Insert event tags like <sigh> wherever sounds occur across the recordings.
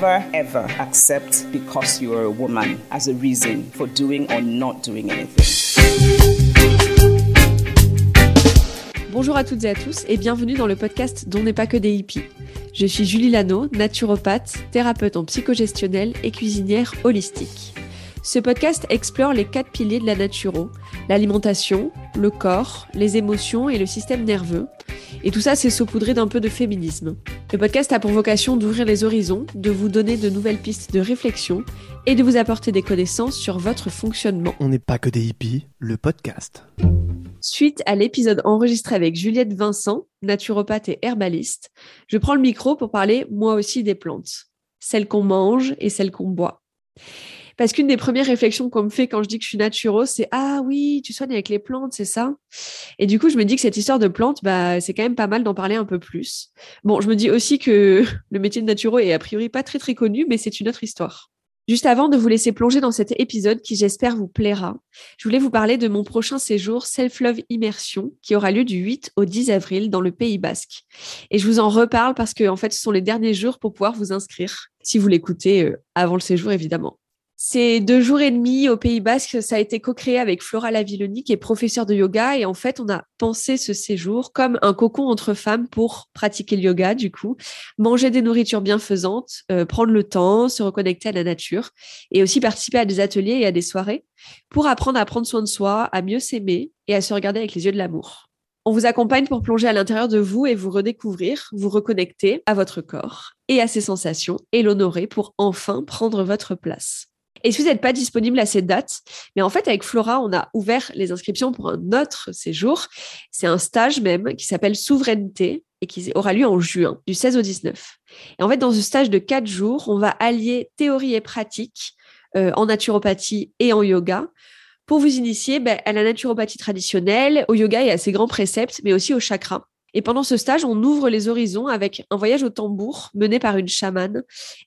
Never ever accept because you a woman as a reason for doing or not doing anything. Bonjour à toutes et à tous et bienvenue dans le podcast dont n'est pas que des hippies. Je suis Julie Lano, naturopathe, thérapeute en psychogestionnelle et cuisinière holistique. Ce podcast explore les quatre piliers de la naturo, l'alimentation, le corps, les émotions et le système nerveux. Et tout ça, c'est saupoudré d'un peu de féminisme. Le podcast a pour vocation d'ouvrir les horizons, de vous donner de nouvelles pistes de réflexion et de vous apporter des connaissances sur votre fonctionnement. On n'est pas que des hippies. Le podcast. Suite à l'épisode enregistré avec Juliette Vincent, naturopathe et herbaliste, je prends le micro pour parler moi aussi des plantes, celles qu'on mange et celles qu'on boit. Parce qu'une des premières réflexions qu'on me fait quand je dis que je suis naturo, c'est ah oui, tu soignes avec les plantes, c'est ça? Et du coup, je me dis que cette histoire de plantes, bah, c'est quand même pas mal d'en parler un peu plus. Bon, je me dis aussi que <laughs> le métier de naturo est a priori pas très très connu, mais c'est une autre histoire. Juste avant de vous laisser plonger dans cet épisode qui j'espère vous plaira, je voulais vous parler de mon prochain séjour Self-Love Immersion qui aura lieu du 8 au 10 avril dans le Pays Basque. Et je vous en reparle parce que en fait, ce sont les derniers jours pour pouvoir vous inscrire, si vous l'écoutez euh, avant le séjour évidemment. Ces deux jours et demi au Pays Basque, ça a été co-créé avec Flora Lavilloni, qui est professeure de yoga. Et en fait, on a pensé ce séjour comme un cocon entre femmes pour pratiquer le yoga, du coup, manger des nourritures bienfaisantes, euh, prendre le temps, se reconnecter à la nature et aussi participer à des ateliers et à des soirées pour apprendre à prendre soin de soi, à mieux s'aimer et à se regarder avec les yeux de l'amour. On vous accompagne pour plonger à l'intérieur de vous et vous redécouvrir, vous reconnecter à votre corps et à ses sensations et l'honorer pour enfin prendre votre place. Et si vous n'êtes pas disponible à cette date, mais en fait, avec Flora, on a ouvert les inscriptions pour un autre séjour. C'est un stage même qui s'appelle Souveraineté et qui aura lieu en juin, du 16 au 19. Et en fait, dans ce stage de quatre jours, on va allier théorie et pratique euh, en naturopathie et en yoga pour vous initier ben, à la naturopathie traditionnelle, au yoga et à ses grands préceptes, mais aussi au chakra. Et pendant ce stage, on ouvre les horizons avec un voyage au tambour mené par une chamane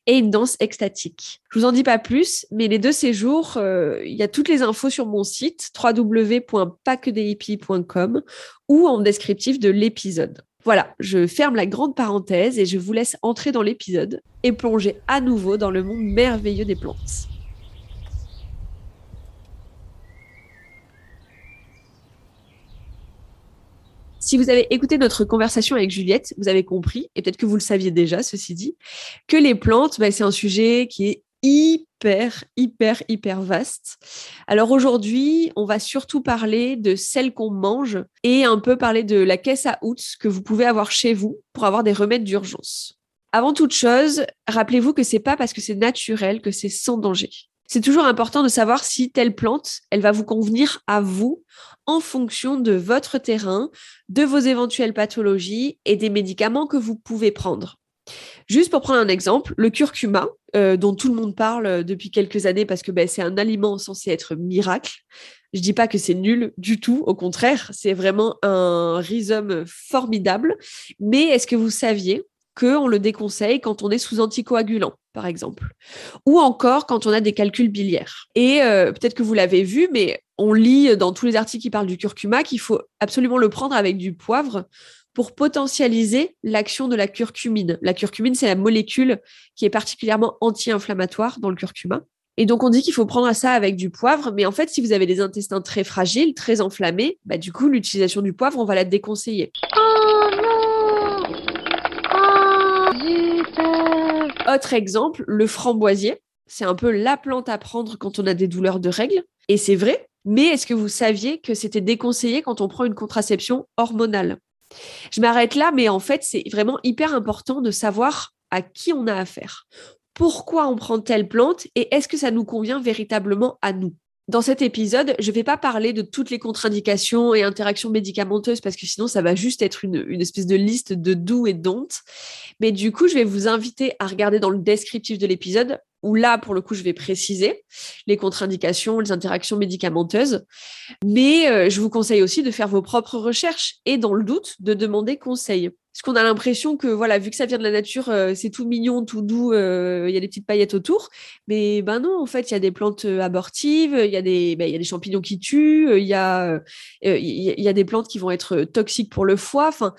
et une danse extatique. Je vous en dis pas plus, mais les deux séjours, euh, il y a toutes les infos sur mon site www.pacquedeshippies.com ou en descriptif de l'épisode. Voilà, je ferme la grande parenthèse et je vous laisse entrer dans l'épisode et plonger à nouveau dans le monde merveilleux des plantes. Si vous avez écouté notre conversation avec Juliette, vous avez compris, et peut-être que vous le saviez déjà, ceci dit, que les plantes, bah, c'est un sujet qui est hyper, hyper, hyper vaste. Alors aujourd'hui, on va surtout parler de celles qu'on mange et un peu parler de la caisse à outils que vous pouvez avoir chez vous pour avoir des remèdes d'urgence. Avant toute chose, rappelez-vous que c'est pas parce que c'est naturel que c'est sans danger. C'est toujours important de savoir si telle plante, elle va vous convenir à vous en fonction de votre terrain, de vos éventuelles pathologies et des médicaments que vous pouvez prendre. Juste pour prendre un exemple, le curcuma, euh, dont tout le monde parle depuis quelques années parce que ben, c'est un aliment censé être miracle. Je dis pas que c'est nul du tout, au contraire, c'est vraiment un rhizome formidable. Mais est-ce que vous saviez qu'on le déconseille quand on est sous anticoagulant, par exemple, ou encore quand on a des calculs biliaires. Et euh, peut-être que vous l'avez vu, mais on lit dans tous les articles qui parlent du curcuma qu'il faut absolument le prendre avec du poivre pour potentialiser l'action de la curcumine. La curcumine, c'est la molécule qui est particulièrement anti-inflammatoire dans le curcuma. Et donc, on dit qu'il faut prendre ça avec du poivre, mais en fait, si vous avez des intestins très fragiles, très enflammés, bah, du coup, l'utilisation du poivre, on va la déconseiller. Autre exemple, le framboisier. C'est un peu la plante à prendre quand on a des douleurs de règles. Et c'est vrai. Mais est-ce que vous saviez que c'était déconseillé quand on prend une contraception hormonale? Je m'arrête là, mais en fait, c'est vraiment hyper important de savoir à qui on a affaire. Pourquoi on prend telle plante et est-ce que ça nous convient véritablement à nous? Dans cet épisode, je ne vais pas parler de toutes les contre-indications et interactions médicamenteuses parce que sinon, ça va juste être une, espèce de liste de do et don't. Mais du coup, je vais vous inviter à regarder dans le descriptif de l'épisode où là, pour le coup, je vais préciser les contre-indications, les interactions médicamenteuses. Mais euh, je vous conseille aussi de faire vos propres recherches et, dans le doute, de demander conseil. Parce qu'on a l'impression que, voilà, vu que ça vient de la nature, euh, c'est tout mignon, tout doux, euh, il y a des petites paillettes autour. Mais ben non, en fait, il y a des plantes abortives, il y, a des, ben, y a des champignons qui tuent, il y, a, il y a des plantes qui vont être toxiques pour le foie. Enfin,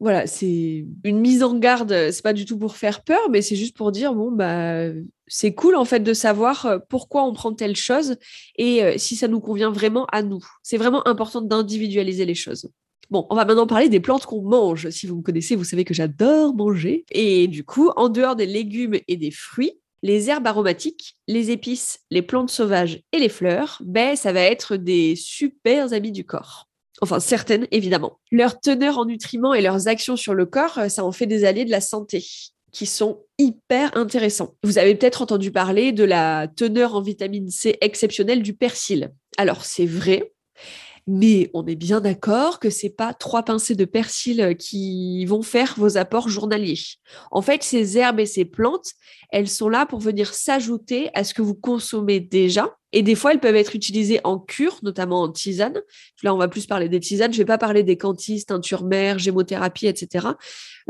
voilà, c'est une mise en garde. C'est pas du tout pour faire peur, mais c'est juste pour dire bon bah c'est cool en fait de savoir euh, pourquoi on prend telle chose et euh, si ça nous convient vraiment à nous. C'est vraiment important d'individualiser les choses. Bon, on va maintenant parler des plantes qu'on mange. Si vous me connaissez, vous savez que j'adore manger. Et du coup, en dehors des légumes et des fruits, les herbes aromatiques, les épices, les plantes sauvages et les fleurs, ben, ça va être des super amis du corps. Enfin, certaines, évidemment. Leur teneur en nutriments et leurs actions sur le corps, euh, ça en fait des alliés de la santé qui sont hyper intéressants. Vous avez peut-être entendu parler de la teneur en vitamine C exceptionnelle du persil. Alors, c'est vrai, mais on est bien d'accord que c'est pas trois pincées de persil qui vont faire vos apports journaliers. En fait, ces herbes et ces plantes, elles sont là pour venir s'ajouter à ce que vous consommez déjà et des fois, elles peuvent être utilisées en cure, notamment en tisane. Là, on va plus parler des tisanes. Je ne vais pas parler des cantises, teinture mère, gémothérapie, etc.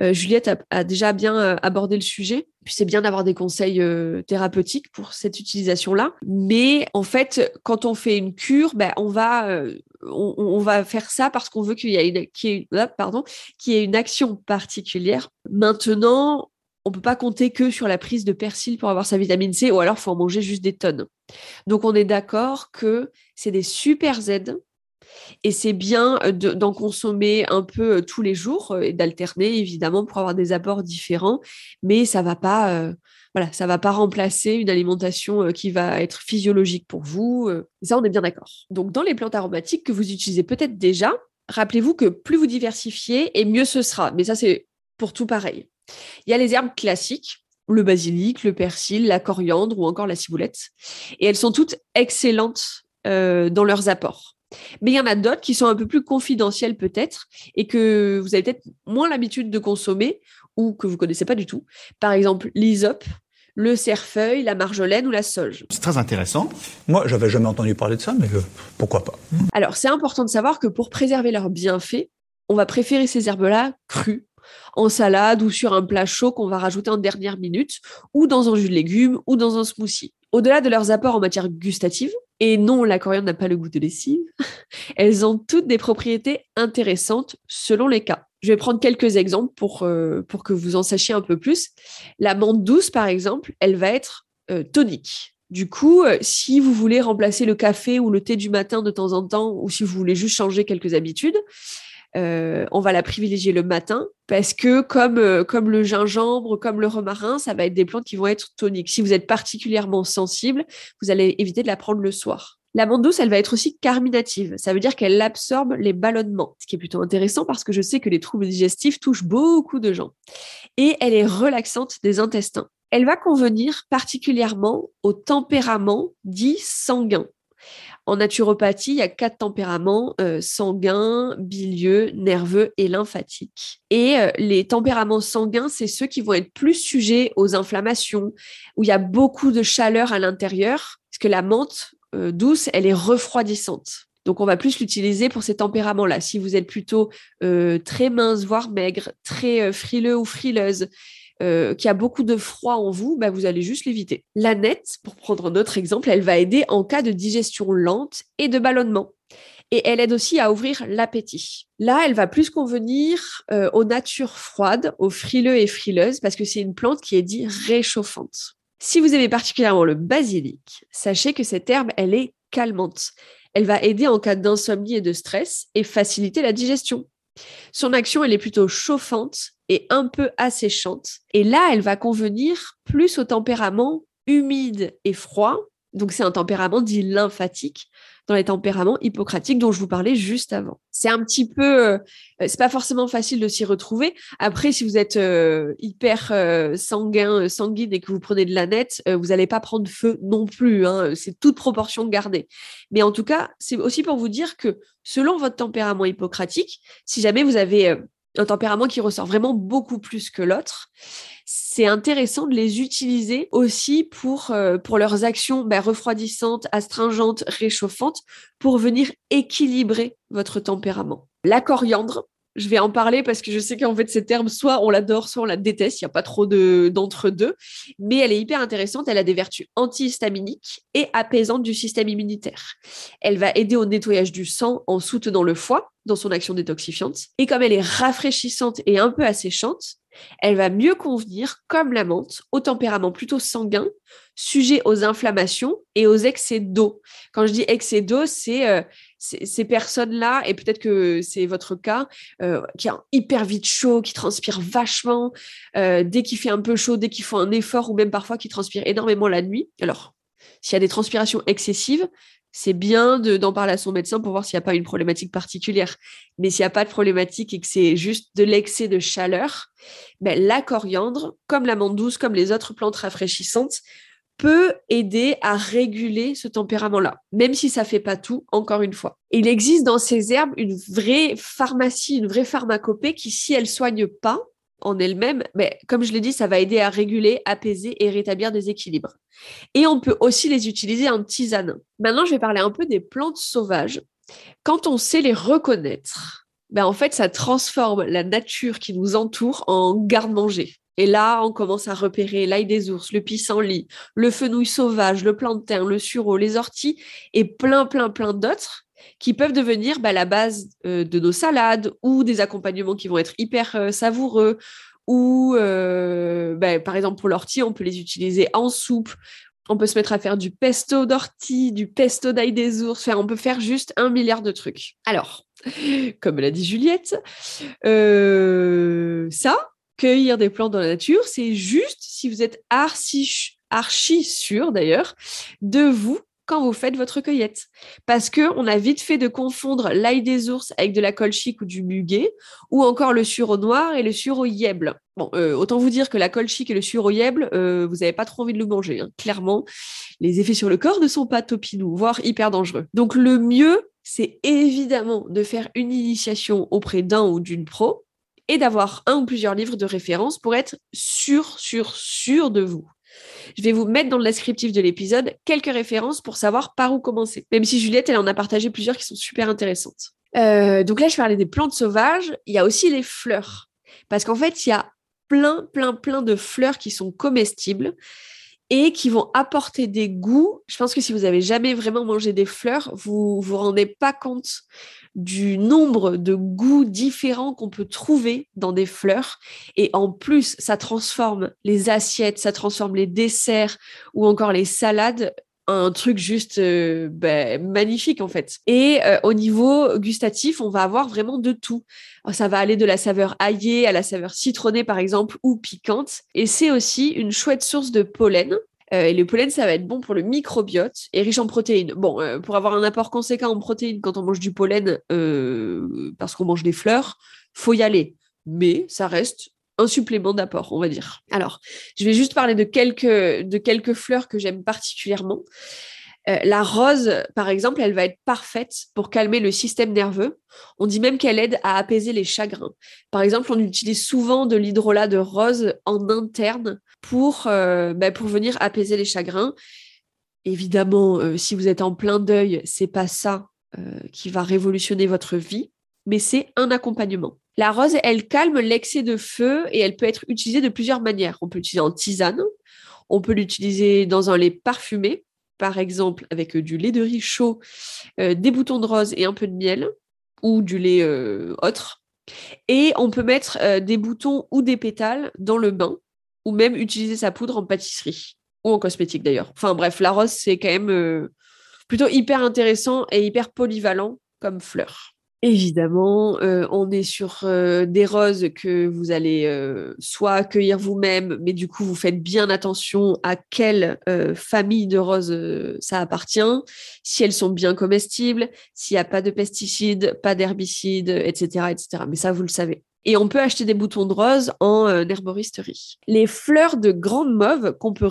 Euh, Juliette a, déjà bien euh, abordé le sujet. Puis c'est bien d'avoir des conseils euh, thérapeutiques pour cette utilisation-là. Mais en fait, quand on fait une cure, ben, on va on, va faire ça parce qu'on veut qu'il y ait une, ait, pardon, qu'il y ait une action particulière. Maintenant, on peut pas compter que sur la prise de persil pour avoir sa vitamine C, ou alors faut en manger juste des tonnes. Donc on est d'accord que c'est des super aides et c'est bien euh, d'en consommer un peu euh, tous les jours euh, et d'alterner évidemment pour avoir des apports différents, mais ça va pas, voilà, ça va pas remplacer une alimentation qui va être physiologique pour vous. ça, on est bien d'accord. Donc dans les plantes aromatiques que vous utilisez peut-être déjà, rappelez-vous que plus vous diversifiez et mieux ce sera. Mais ça, c'est pour tout pareil. Il y a les herbes classiques, le basilic, le persil, la coriandre ou encore la ciboulette. Et elles sont toutes excellentes euh, dans leurs apports. Mais il y en a d'autres qui sont un peu plus confidentielles peut-être et que vous avez peut-être moins l'habitude de consommer ou que vous connaissez pas du tout. Par exemple, l'hysope, le cerfeuil, la marjolaine ou la sauge. C'est très intéressant. Moi, j'avais jamais entendu parler de ça, mais euh, pourquoi pas? Alors, c'est important de savoir que pour préserver leurs bienfaits, on va préférer ces herbes-là crues en salade ou sur un plat chaud qu'on va rajouter en dernière minute, ou dans un jus de légumes ou dans un smoothie. Au-delà de leurs apports en matière gustative, et non, la coriandre n'a pas le goût de lessive, <laughs> elles ont toutes des propriétés intéressantes selon les cas. Je vais prendre quelques exemples pour, euh, pour que vous en sachiez un peu plus. La menthe douce, par exemple, elle va être euh, tonique. Du coup, euh, si vous voulez remplacer le café ou le thé du matin de temps en temps, ou si vous voulez juste changer quelques habitudes, euh, on va la privilégier le matin parce que comme, euh, comme le gingembre, comme le romarin, ça va être des plantes qui vont être toniques. Si vous êtes particulièrement sensible, vous allez éviter de la prendre le soir. La menthe douce, elle va être aussi carminative. Ça veut dire qu'elle absorbe les ballonnements, ce qui est plutôt intéressant parce que je sais que les troubles digestifs touchent beaucoup de gens. Et elle est relaxante des intestins. Elle va convenir particulièrement au tempérament dit sanguin. En naturopathie, il y a quatre tempéraments euh, sanguins, bilieux, nerveux et lymphatiques. Et euh, les tempéraments sanguins, c'est ceux qui vont être plus sujets aux inflammations, où il y a beaucoup de chaleur à l'intérieur, parce que la menthe euh, douce, elle est refroidissante. Donc, on va plus l'utiliser pour ces tempéraments-là. Si vous êtes plutôt très mince, voire maigre, très frileux ou frileuse, euh, qui a beaucoup de froid en vous, bah, vous allez juste l'éviter. La nette, pour prendre un autre exemple, elle va aider en cas de digestion lente et de ballonnement. Et elle aide aussi à ouvrir l'appétit. Là, elle va plus convenir euh, aux natures froides, aux frileux et frileuses, parce que c'est une plante qui est dit réchauffante. Si vous aimez particulièrement le basilic, sachez que cette herbe, elle est calmante. Elle va aider en cas d'insomnie et de stress et faciliter la digestion. Son action, elle est plutôt chauffante et un peu asséchante. Et là, elle va convenir plus au tempérament humide et froid. Donc, c'est un tempérament dit lymphatique dans les tempéraments hippocratiques dont je vous parlais juste avant. C'est un petit peu, euh, c'est pas forcément facile de s'y retrouver. Après, si vous êtes euh, hyper euh, sanguin, sanguine et que vous prenez de la nette, vous n'allez pas prendre feu non plus. Hein. c'est toute proportion gardée. Mais en tout cas, c'est aussi pour vous dire que selon votre tempérament hippocratique, si jamais vous avez un tempérament qui ressort vraiment beaucoup plus que l'autre, c'est intéressant de les utiliser aussi pour, euh, pour leurs actions ben, refroidissantes, astringentes, réchauffantes, pour venir équilibrer votre tempérament. La coriandre, je vais en parler parce que je sais qu'en fait, ces termes, soit on l'adore, soit on la déteste. Il n'y a pas trop d'entre-deux. Mais elle est hyper intéressante. Elle a des vertus antihistaminiques et apaisantes du système immunitaire. Elle va aider au nettoyage du sang en soutenant le foie dans son action détoxifiante. Et comme elle est rafraîchissante et un peu asséchante, elle va mieux convenir, comme la menthe, au tempérament plutôt sanguin, sujet aux inflammations et aux excès d'eau. Quand je dis excès d'eau, c'est euh, ces personnes-là, et peut-être que c'est votre cas, euh, qui a hyper vite chaud, qui transpire vachement, euh, dès qu'il fait un peu chaud, dès qu'il faut un effort, ou même parfois qui transpire énormément la nuit. Alors, s'il y a des transpirations excessives, c'est bien d'en parler à son médecin pour voir s'il n'y a pas une problématique particulière. Mais s'il n'y a pas de problématique et que c'est juste de l'excès de chaleur, ben, la coriandre, comme la douce, comme les autres plantes rafraîchissantes, peut aider à réguler ce tempérament-là, même si ça fait pas tout, encore une fois. Il existe dans ces herbes une vraie pharmacie, une vraie pharmacopée qui, si elle soigne pas, en elle-même, mais comme je l'ai dit, ça va aider à réguler, apaiser et rétablir des équilibres. Et on peut aussi les utiliser en tisane. Maintenant, je vais parler un peu des plantes sauvages. Quand on sait les reconnaître, ben en fait, ça transforme la nature qui nous entoure en garde-manger. Et là, on commence à repérer l'ail des ours, le pissenlit, le fenouil sauvage, le plantain, le sureau, les orties et plein, plein, plein d'autres qui peuvent devenir bah, la base euh, de nos salades ou des accompagnements qui vont être hyper euh, savoureux. Ou, euh, bah, par exemple, pour l'ortie, on peut les utiliser en soupe. On peut se mettre à faire du pesto d'ortie, du pesto d'ail des ours. on peut faire juste un milliard de trucs. Alors, <laughs> comme l'a dit Juliette, ça, cueillir des plantes dans la nature, c'est juste si vous êtes archi, archi sûr d'ailleurs de vous quand vous faites votre cueillette. Parce que on a vite fait de confondre l'ail des ours avec de la colchique ou du muguet, ou encore le sureau noir et le sureau yèble. Bon, euh, autant vous dire que la colchique et le sureau yèble, euh, vous n'avez pas trop envie de le manger. Hein. Clairement, les effets sur le corps ne sont pas topinous, voire hyper dangereux. Donc le mieux, c'est évidemment de faire une initiation auprès d'un ou d'une pro et d'avoir un ou plusieurs livres de référence pour être sûr, sûr, sûr de vous. Je vais vous mettre dans le descriptif de l'épisode quelques références pour savoir par où commencer. Même si Juliette, elle en a partagé plusieurs qui sont super intéressantes. Euh, donc là, je parlais des plantes sauvages. Il y a aussi les fleurs. Parce qu'en fait, il y a plein, plein, plein de fleurs qui sont comestibles et qui vont apporter des goûts. Je pense que si vous avez jamais vraiment mangé des fleurs, vous vous rendez pas compte du nombre de goûts différents qu'on peut trouver dans des fleurs. Et en plus, ça transforme les assiettes, ça transforme les desserts ou encore les salades un truc juste euh, ben, magnifique en fait. Et euh, au niveau gustatif, on va avoir vraiment de tout. Ça va aller de la saveur aillée à la saveur citronnée par exemple ou piquante. Et c'est aussi une chouette source de pollen euh, et le pollen, ça va être bon pour le microbiote et riche en protéines. Bon, pour avoir un apport conséquent en protéines quand on mange du pollen, parce qu'on mange des fleurs, faut y aller. Mais ça reste un supplément d'apport, on va dire. Alors, je vais juste parler de quelques, de quelques fleurs que j'aime particulièrement. Euh, la rose, par exemple, elle va être parfaite pour calmer le système nerveux. On dit même qu'elle aide à apaiser les chagrins. Par exemple, on utilise souvent de l'hydrolat de rose en interne pour, euh, bah, pour venir apaiser les chagrins. Évidemment, euh, si vous êtes en plein deuil, c'est pas ça qui va révolutionner votre vie, mais c'est un accompagnement. La rose, elle calme l'excès de feu et elle peut être utilisée de plusieurs manières. On peut l'utiliser en tisane, on peut l'utiliser dans un lait parfumé, par exemple avec euh, du lait de riz chaud, euh, des boutons de rose et un peu de miel, ou du lait euh, autre. Et on peut mettre des boutons ou des pétales dans le bain, ou même utiliser sa poudre en pâtisserie, ou en cosmétique d'ailleurs. Enfin bref, la rose, c'est quand même plutôt hyper intéressant et hyper polyvalent comme fleur. Évidemment, euh, on est sur euh, des roses que vous allez euh, soit cueillir vous-même, mais du coup, vous faites bien attention à quelle famille de roses ça appartient, si elles sont bien comestibles, s'il n'y a pas de pesticides, pas d'herbicides, etc., etc. Mais ça, vous le savez. Et on peut acheter des boutons de rose en herboristerie. Les fleurs de grande mauve qu'on peut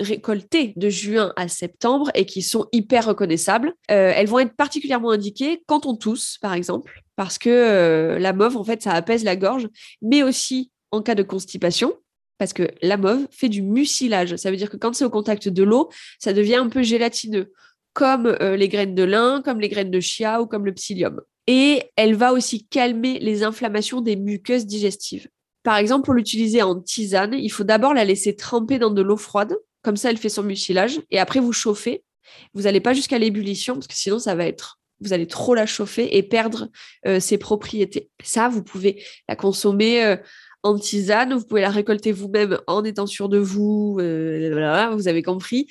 récoltées de juin à septembre et qui sont hyper reconnaissables. Euh, elles vont être particulièrement indiquées quand on tousse, par exemple, parce que euh, la mauve, en fait, ça apaise la gorge, mais aussi en cas de constipation. Parce que la mauve fait du mucilage. Ça veut dire que quand c'est au contact de l'eau, ça devient un peu gélatineux, comme euh, les graines de lin, comme les graines de chia ou comme le psyllium. Et elle va aussi calmer les inflammations des muqueuses digestives. Par exemple, pour l'utiliser en tisane, il faut d'abord la laisser tremper dans de l'eau froide. Comme ça, elle fait son mucilage. Et après, vous chauffez. Vous n'allez pas jusqu'à l'ébullition, parce que sinon, ça va être vous allez trop la chauffer et perdre euh, ses propriétés. Ça, vous pouvez la consommer euh, en tisane, vous pouvez la récolter vous-même en étant sûr de vous, euh, vous avez compris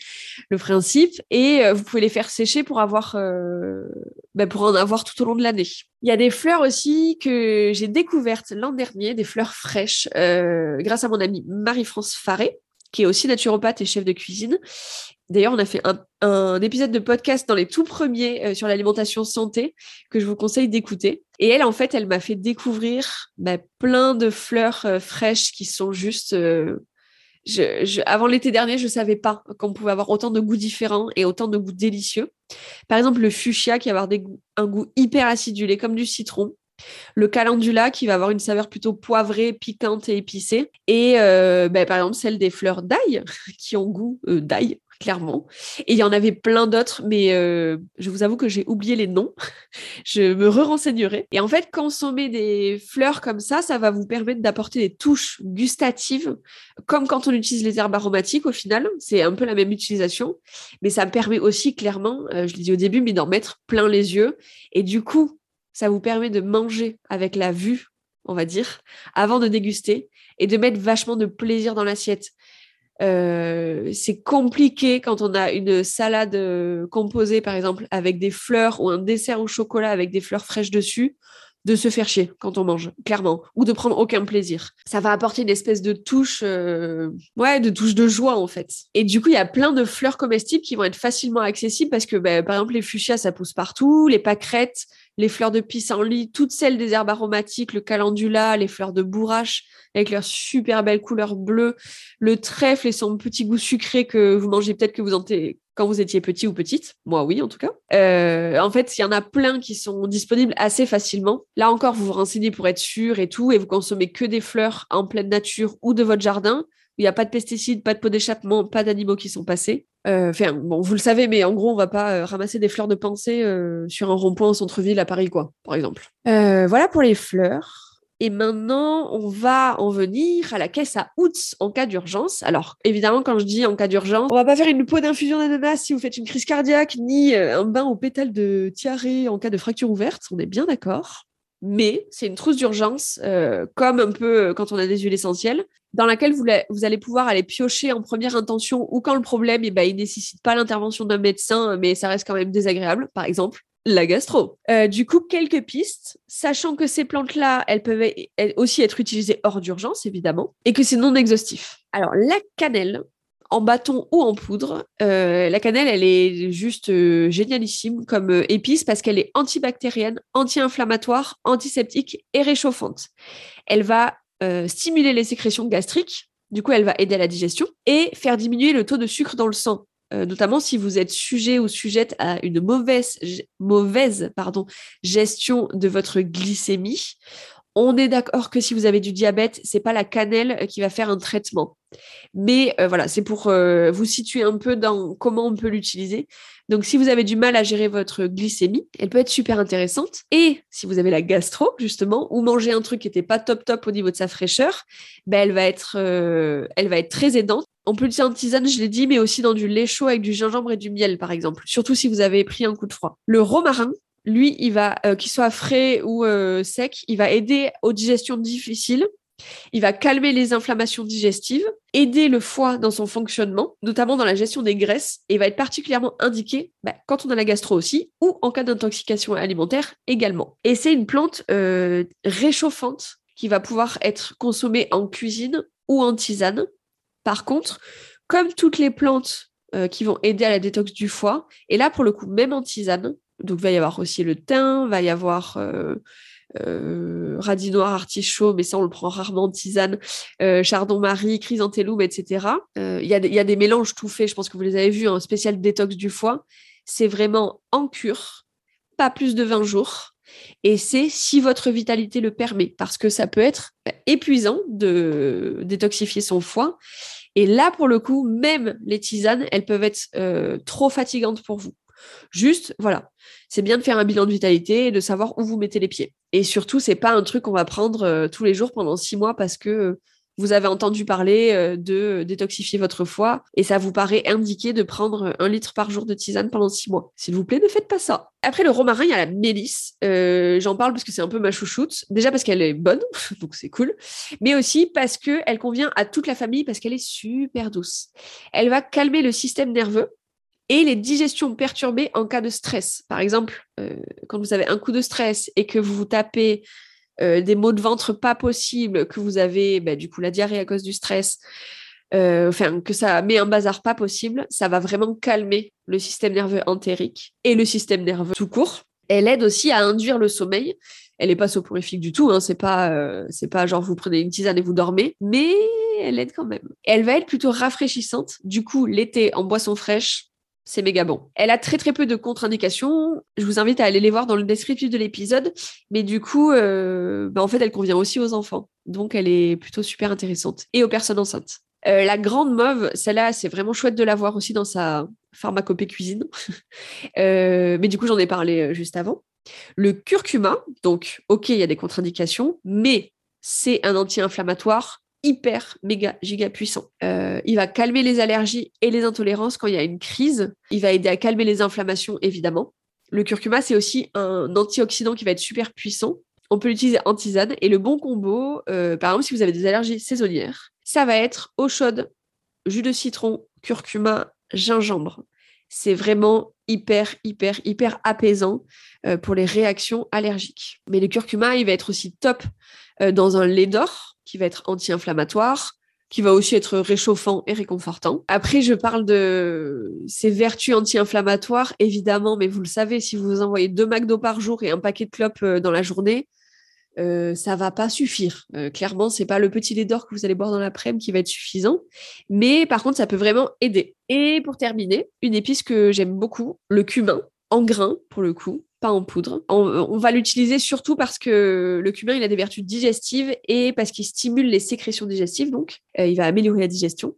le principe, et vous pouvez les faire sécher pour avoir, ben, pour en avoir tout au long de l'année. Il y a des fleurs aussi que j'ai découvertes l'an dernier, des fleurs fraîches, grâce à mon amie Marie-France Faré, qui est aussi naturopathe et chef de cuisine. D'ailleurs, on a fait un, épisode de podcast dans les tout premiers euh, sur l'alimentation santé que je vous conseille d'écouter. Et elle, en fait, elle m'a fait découvrir bah, plein de fleurs euh, fraîches qui sont juste... Euh, avant l'été dernier, je ne savais pas qu'on pouvait avoir autant de goûts différents et autant de goûts délicieux. Par exemple, le fuchsia qui va avoir un goût hyper acidulé comme du citron. Le calendula qui va avoir une saveur plutôt poivrée, piquante et épicée. Et euh, ben, par exemple celle des fleurs d'ail <laughs> qui ont goût euh, d'ail clairement. Et il y en avait plein d'autres, mais euh, je vous avoue que j'ai oublié les noms. <laughs> je me re-renseignerai. Et en fait, consommer des fleurs comme ça, ça va vous permettre d'apporter des touches gustatives, comme quand on utilise les herbes aromatiques au final. C'est un peu la même utilisation, mais ça me permet aussi clairement, je l'ai dit au début, mais d'en mettre plein les yeux. Et du coup, ça vous permet de manger avec la vue, on va dire, avant de déguster et de mettre vachement de plaisir dans l'assiette. Euh, c'est compliqué quand on a une salade euh, composée, par exemple, avec des fleurs ou un dessert au chocolat avec des fleurs fraîches dessus de se faire chier quand on mange, clairement, ou de prendre aucun plaisir. Ça va apporter une espèce de touche, euh, ouais, de touche de joie en fait. Et du coup, il y a plein de fleurs comestibles qui vont être facilement accessibles parce que, bah, par exemple, les fuchsias, ça pousse partout, les pâquerettes, les fleurs de pissenlit, toutes celles des herbes aromatiques, le calendula, les fleurs de bourrache avec leur super belle couleur bleue, le trèfle et son petit goût sucré que vous mangez peut-être que vous en quand vous étiez petit ou petite, moi oui en tout cas. Euh, en fait, il y en a plein qui sont disponibles assez facilement. Là encore, vous vous renseignez pour être sûr et tout, et vous consommez que des fleurs en pleine nature ou de votre jardin. où Il n'y a pas de pesticides, pas de pots d'échappement, pas d'animaux qui sont passés. Euh, enfin, bon, vous le savez, mais en gros, on va pas euh, ramasser des fleurs de pensée sur un rond-point en centre-ville à Paris, quoi, par exemple. voilà pour les fleurs. Et maintenant, on va en venir à la caisse à août en cas d'urgence. Alors, évidemment, quand je dis en cas d'urgence, on va pas faire une peau d'infusion d'ananas si vous faites une crise cardiaque, ni euh, un bain aux pétales de tiare en cas de fracture ouverte. On est bien d'accord. Mais c'est une trousse d'urgence, euh, comme un peu euh, quand on a des huiles essentielles, dans laquelle vous, allez pouvoir aller piocher en première intention ou quand le problème, eh ben, il nécessite pas l'intervention d'un médecin, mais ça reste quand même désagréable. Par exemple, la gastro. Euh, du coup, quelques pistes, sachant que ces plantes-là, elles peuvent aussi être utilisées hors d'urgence, évidemment, et que c'est non exhaustif. Alors, la cannelle, en bâton ou en poudre, euh, la cannelle, elle est juste euh, génialissime comme épice parce qu'elle est antibactérienne, anti-inflammatoire, antiseptique et réchauffante. Elle va stimuler les sécrétions gastriques, du coup, elle va aider à la digestion et faire diminuer le taux de sucre dans le sang. Euh, notamment si vous êtes sujet ou sujette à une mauvaise, mauvaise gestion de votre glycémie. On est d'accord que si vous avez du diabète, c'est pas la cannelle qui va faire un traitement. Mais euh, voilà, c'est pour euh, vous situer un peu dans comment on peut l'utiliser. Donc, si vous avez du mal à gérer votre glycémie, elle peut être super intéressante. Et si vous avez la gastro, justement, ou manger un truc qui n'était pas top top au niveau de sa fraîcheur, ben, elle, va être, elle va être très aidante. On peut l'utiliser en tisane, je l'ai dit, mais aussi dans du lait chaud avec du gingembre et du miel, par exemple. Surtout si vous avez pris un coup de froid. Le romarin, lui, il va, euh, qu'il soit frais ou euh, sec, il va aider aux digestions difficiles. Il va calmer les inflammations digestives, aider le foie dans son fonctionnement, notamment dans la gestion des graisses, et va être particulièrement indiqué bah, quand on a la gastro aussi, ou en cas d'intoxication alimentaire également. Et c'est une plante euh, réchauffante qui va pouvoir être consommée en cuisine ou en tisane, par contre, comme toutes les plantes euh, qui vont aider à la détox du foie, et là pour le coup même en tisane, donc va y avoir aussi le thym, va y avoir euh, euh, radis noir, artichaut, mais ça on le prend rarement en tisane, euh, chardon-marie, chrysanthellum, etc. Euh, Il y, a des- mélanges tout faits, je pense que vous les avez vus, un spécial détox du foie. C'est vraiment en cure, pas plus de 20 jours. Et c'est si votre vitalité le permet, parce que ça peut être bah, épuisant de détoxifier son foie. Et là, pour le coup, même les tisanes, elles peuvent être euh, trop fatigantes pour vous. Juste, voilà, c'est bien de faire un bilan de vitalité et de savoir où vous mettez les pieds. Et surtout, c'est pas un truc qu'on va prendre euh, tous les jours pendant six mois parce que euh, vous avez entendu parler euh, de détoxifier votre foie et ça vous paraît indiqué de prendre un litre par jour de tisane pendant six mois. S'il vous plaît, ne faites pas ça. Après le romarin, il y a la mélisse. J'en parle parce que c'est un peu ma chouchoute. Déjà parce qu'elle est bonne, <laughs> donc c'est cool, mais aussi parce qu'elle convient à toute la famille parce qu'elle est super douce. Elle va calmer le système nerveux et les digestions perturbées en cas de stress. Par exemple, euh, quand vous avez un coup de stress et que vous vous tapez euh, des maux de ventre pas possibles, que vous avez bah, du coup la diarrhée à cause du stress, euh, enfin que ça met un bazar pas possible, ça va vraiment calmer le système nerveux entérique et le système nerveux tout court. Elle aide aussi à induire le sommeil. Elle n'est pas soporifique du tout, hein, c'est pas pas genre vous prenez une tisane et vous dormez, mais elle aide quand même. Elle va être plutôt rafraîchissante. Du coup, l'été en boisson fraîche, c'est méga bon. Elle a très très peu de contre-indications. Je vous invite à aller les voir dans le descriptif de l'épisode. Mais du coup, euh, bah, en fait, elle convient aussi aux enfants. Donc, elle est plutôt super intéressante. Et aux personnes enceintes. Euh, la grande mauve, celle-là, c'est vraiment chouette de la voir aussi dans sa pharmacopée cuisine. <laughs> Euh, mais du coup, j'en ai parlé juste avant. Le curcuma, donc, ok, il y a des contre-indications, mais c'est un anti-inflammatoire hyper, méga, giga puissant. Euh, il va calmer les allergies et les intolérances quand il y a une crise. Il va aider à calmer les inflammations, évidemment. Le curcuma, c'est aussi un antioxydant qui va être super puissant. On peut l'utiliser en tisane. Et le bon combo, euh, par exemple, si vous avez des allergies saisonnières, ça va être eau chaude, jus de citron, curcuma, gingembre. C'est vraiment hyper, hyper, hyper apaisant euh, pour les réactions allergiques. Mais le curcuma, il va être aussi top dans un lait d'or qui va être anti-inflammatoire, qui va aussi être réchauffant et réconfortant. Après, je parle de ses vertus anti-inflammatoires, évidemment, mais vous le savez, si vous envoyez deux McDo par jour et un paquet de clopes euh, dans la journée, euh, ça va pas suffire. Euh, clairement, c'est pas le petit lait d'or que vous allez boire dans l'après-midi qui va être suffisant, mais par contre, ça peut vraiment aider. Et pour terminer, une épice que j'aime beaucoup, le cumin, en grain pour le coup, pas en poudre. On, va l'utiliser surtout parce que le cumin, il a des vertus digestives et parce qu'il stimule les sécrétions digestives, donc euh, il va améliorer la digestion.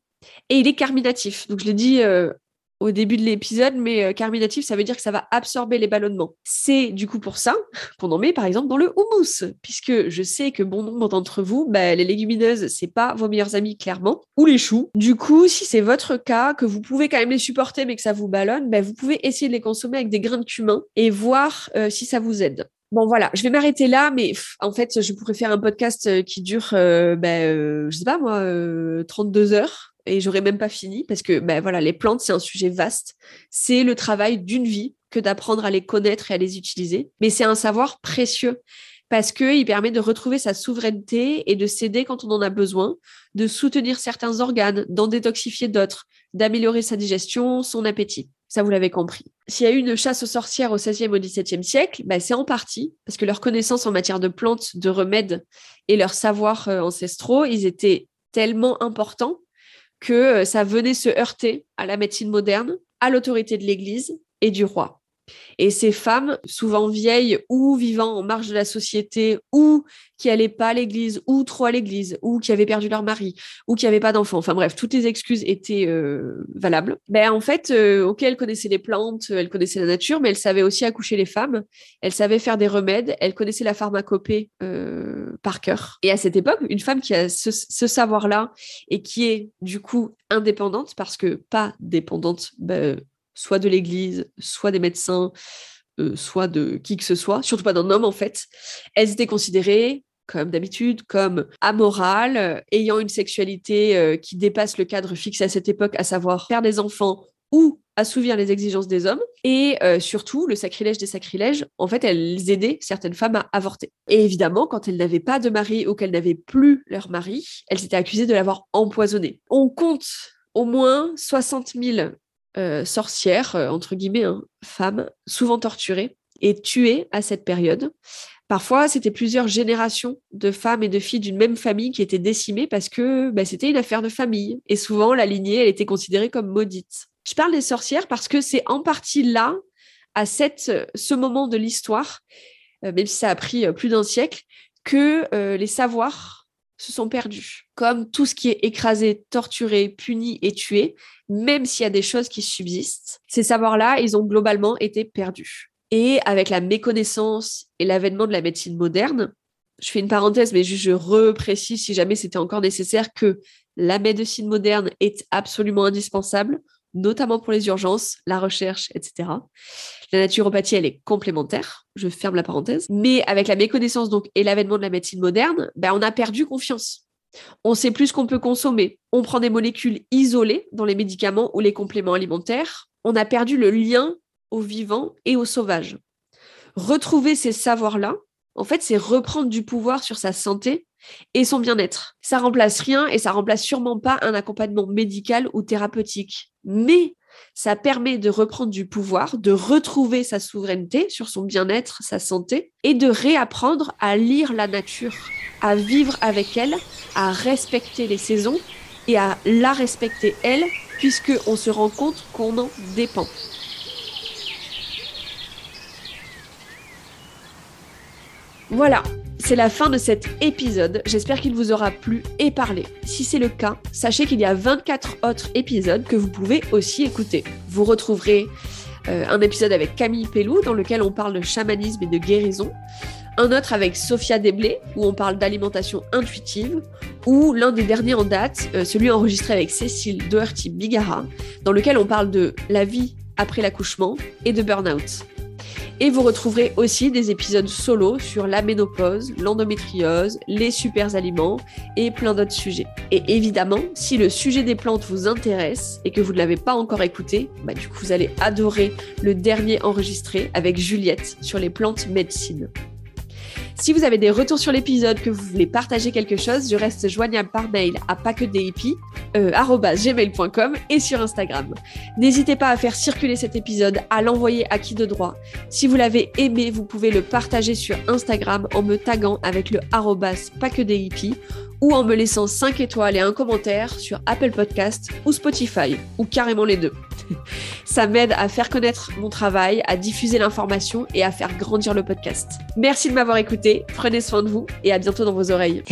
Et il est carminatif. Donc je l'ai dit euh, au début de l'épisode, mais euh, carminatif, ça veut dire que ça va absorber les ballonnements. C'est du coup pour ça <laughs> qu'on en met par exemple dans le houmous, puisque je sais que bon nombre d'entre vous, bah, les légumineuses, c'est pas vos meilleurs amis clairement, ou les choux. Du coup, si c'est votre cas, que vous pouvez quand même les supporter, mais que ça vous ballonne, bah, vous pouvez essayer de les consommer avec des grains de cumin et voir euh, si ça vous aide. Bon voilà, je vais m'arrêter là, mais en fait, je pourrais faire un podcast euh, qui dure, euh, euh, je sais pas moi, euh, 32 heures et j'aurais même pas fini parce que ben voilà, les plantes, c'est un sujet vaste. C'est le travail d'une vie que d'apprendre à les connaître et à les utiliser. Mais c'est un savoir précieux parce qu'il permet de retrouver sa souveraineté et de s'aider quand on en a besoin, de soutenir certains organes, d'en détoxifier d'autres, d'améliorer sa digestion, son appétit. Ça, vous l'avez compris. S'il y a eu une chasse aux sorcières au XVIe au XVIIe siècle, ben c'est en partie parce que leur connaissance en matière de plantes, de remèdes et leurs savoirs euh, ancestraux, ils étaient tellement importants que euh, ça venait se heurter à la médecine moderne, à l'autorité de l'Église et du roi. Et ces femmes, souvent vieilles ou vivant en marge de la société, ou qui n'allaient pas à l'église, ou trop à l'église, ou qui avaient perdu leur mari, ou qui n'avaient pas d'enfants, enfin bref, toutes les excuses étaient euh, valables. Ben, en fait, euh, ok, elles connaissaient les plantes, elles connaissaient la nature, mais elles savaient aussi accoucher les femmes, elles savaient faire des remèdes, elles connaissaient la pharmacopée euh, par cœur. Et à cette époque, une femme qui a ce, savoir-là et qui est du coup indépendante, parce que pas dépendante, ben, soit de l'Église, soit des médecins, euh, soit de qui que ce soit, surtout pas d'un homme en fait, elles étaient considérées, comme d'habitude, comme amorales, ayant une sexualité euh, qui dépasse le cadre fixé à cette époque, à savoir faire des enfants ou assouvir les exigences des hommes. Et euh, surtout, le sacrilège des sacrilèges, en fait, elles aidaient certaines femmes à avorter. Et évidemment, quand elles n'avaient pas de mari ou qu'elles n'avaient plus leur mari, elles étaient accusées de l'avoir empoisonné. On compte au moins 60 000 euh, sorcières, euh, entre guillemets, hein, femmes, souvent torturées et tuées à cette période, Parfois, c'était plusieurs générations de femmes et de filles d'une même famille qui étaient décimées parce que bah, c'était une affaire de famille. Et souvent, la lignée, elle était considérée comme maudite. Je parle des sorcières parce que c'est en partie là, à cette, ce moment de l'histoire, euh, même si ça a pris euh, plus d'un siècle, que euh, les savoirs se sont perdus. Comme tout ce qui est écrasé, torturé, puni et tué, même s'il y a des choses qui subsistent, ces savoirs-là, ils ont globalement été perdus. Et avec la méconnaissance et l'avènement de la médecine moderne, je fais une parenthèse, mais juste je reprécise si jamais c'était encore nécessaire que la médecine moderne est absolument indispensable, notamment pour les urgences, la recherche, etc. La naturopathie, elle est complémentaire. Je ferme la parenthèse. Mais avec la méconnaissance donc et l'avènement de la médecine moderne, ben, on a perdu confiance. On sait plus ce qu'on peut consommer. On prend des molécules isolées dans les médicaments ou les compléments alimentaires. On a perdu le lien au vivant et au sauvage. Retrouver ces savoirs-là, en fait, c'est reprendre du pouvoir sur sa santé et son bien-être. Ça remplace rien et ça remplace sûrement pas un accompagnement médical ou thérapeutique. Mais ça permet de reprendre du pouvoir, de retrouver sa souveraineté sur son bien-être, sa santé, et de réapprendre à lire la nature, à vivre avec elle, à respecter les saisons et à la respecter elle, puisque on se rend compte qu'on en dépend. Voilà, c'est la fin de cet épisode. J'espère qu'il vous aura plu et parlé. Si c'est le cas, sachez qu'il y a 24 autres épisodes que vous pouvez aussi écouter. Vous retrouverez euh, un épisode avec Camille Pellou dans lequel on parle de chamanisme et de guérison. Un autre avec Sophia Desblés où on parle d'alimentation intuitive. Ou l'un des derniers en date, euh, celui enregistré avec Cécile Doherty-Bigara, dans lequel on parle de la vie après l'accouchement et de burn-out. Et vous retrouverez aussi des épisodes solo sur la ménopause, l'endométriose, les super aliments et plein d'autres sujets. Et évidemment, si le sujet des plantes vous intéresse et que vous ne l'avez pas encore écouté, bah du coup vous allez adorer le dernier enregistré avec Juliette sur les plantes médecine. Si vous avez des retours sur l'épisode, que vous voulez partager quelque chose, je reste joignable par mail à paquedehippies.com euh, et sur Instagram. N'hésitez pas à faire circuler cet épisode, à l'envoyer à qui de droit. Si vous l'avez aimé, vous pouvez le partager sur Instagram en me taguant avec le arrobas ou en me laissant 5 étoiles et un commentaire sur Apple Podcast ou Spotify, ou carrément les deux. <laughs> Ça m'aide à faire connaître mon travail, à diffuser l'information et à faire grandir le podcast. Merci de m'avoir écouté, prenez soin de vous et à bientôt dans vos oreilles.